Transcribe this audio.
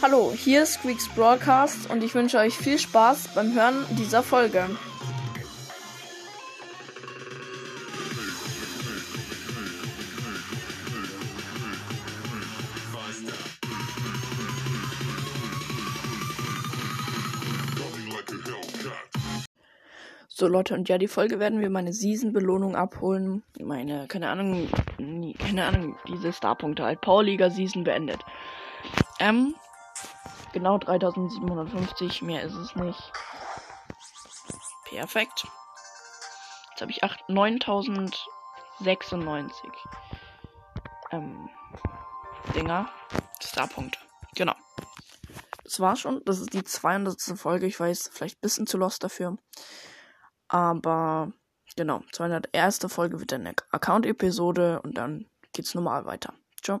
Hallo, hier ist Squeaks Broadcast und ich wünsche euch viel Spaß beim Hören dieser Folge. So Leute, und ja, die Folge werden wir meine Season-Belohnung abholen. Meine, keine Ahnung, keine Ahnung, diese Starpunkte halt. Powerliga-Season beendet. Ähm, genau 3750, mehr ist es nicht. Perfekt. Jetzt habe ich 8, 9096. Ähm, Dinger. Starpunkte. Genau. Das war's schon. Das ist die 200. Folge. Ich weiß, vielleicht ein bisschen zu lost dafür. Aber genau, 201. Folge wird eine Account-Episode und dann geht's normal weiter. Ciao.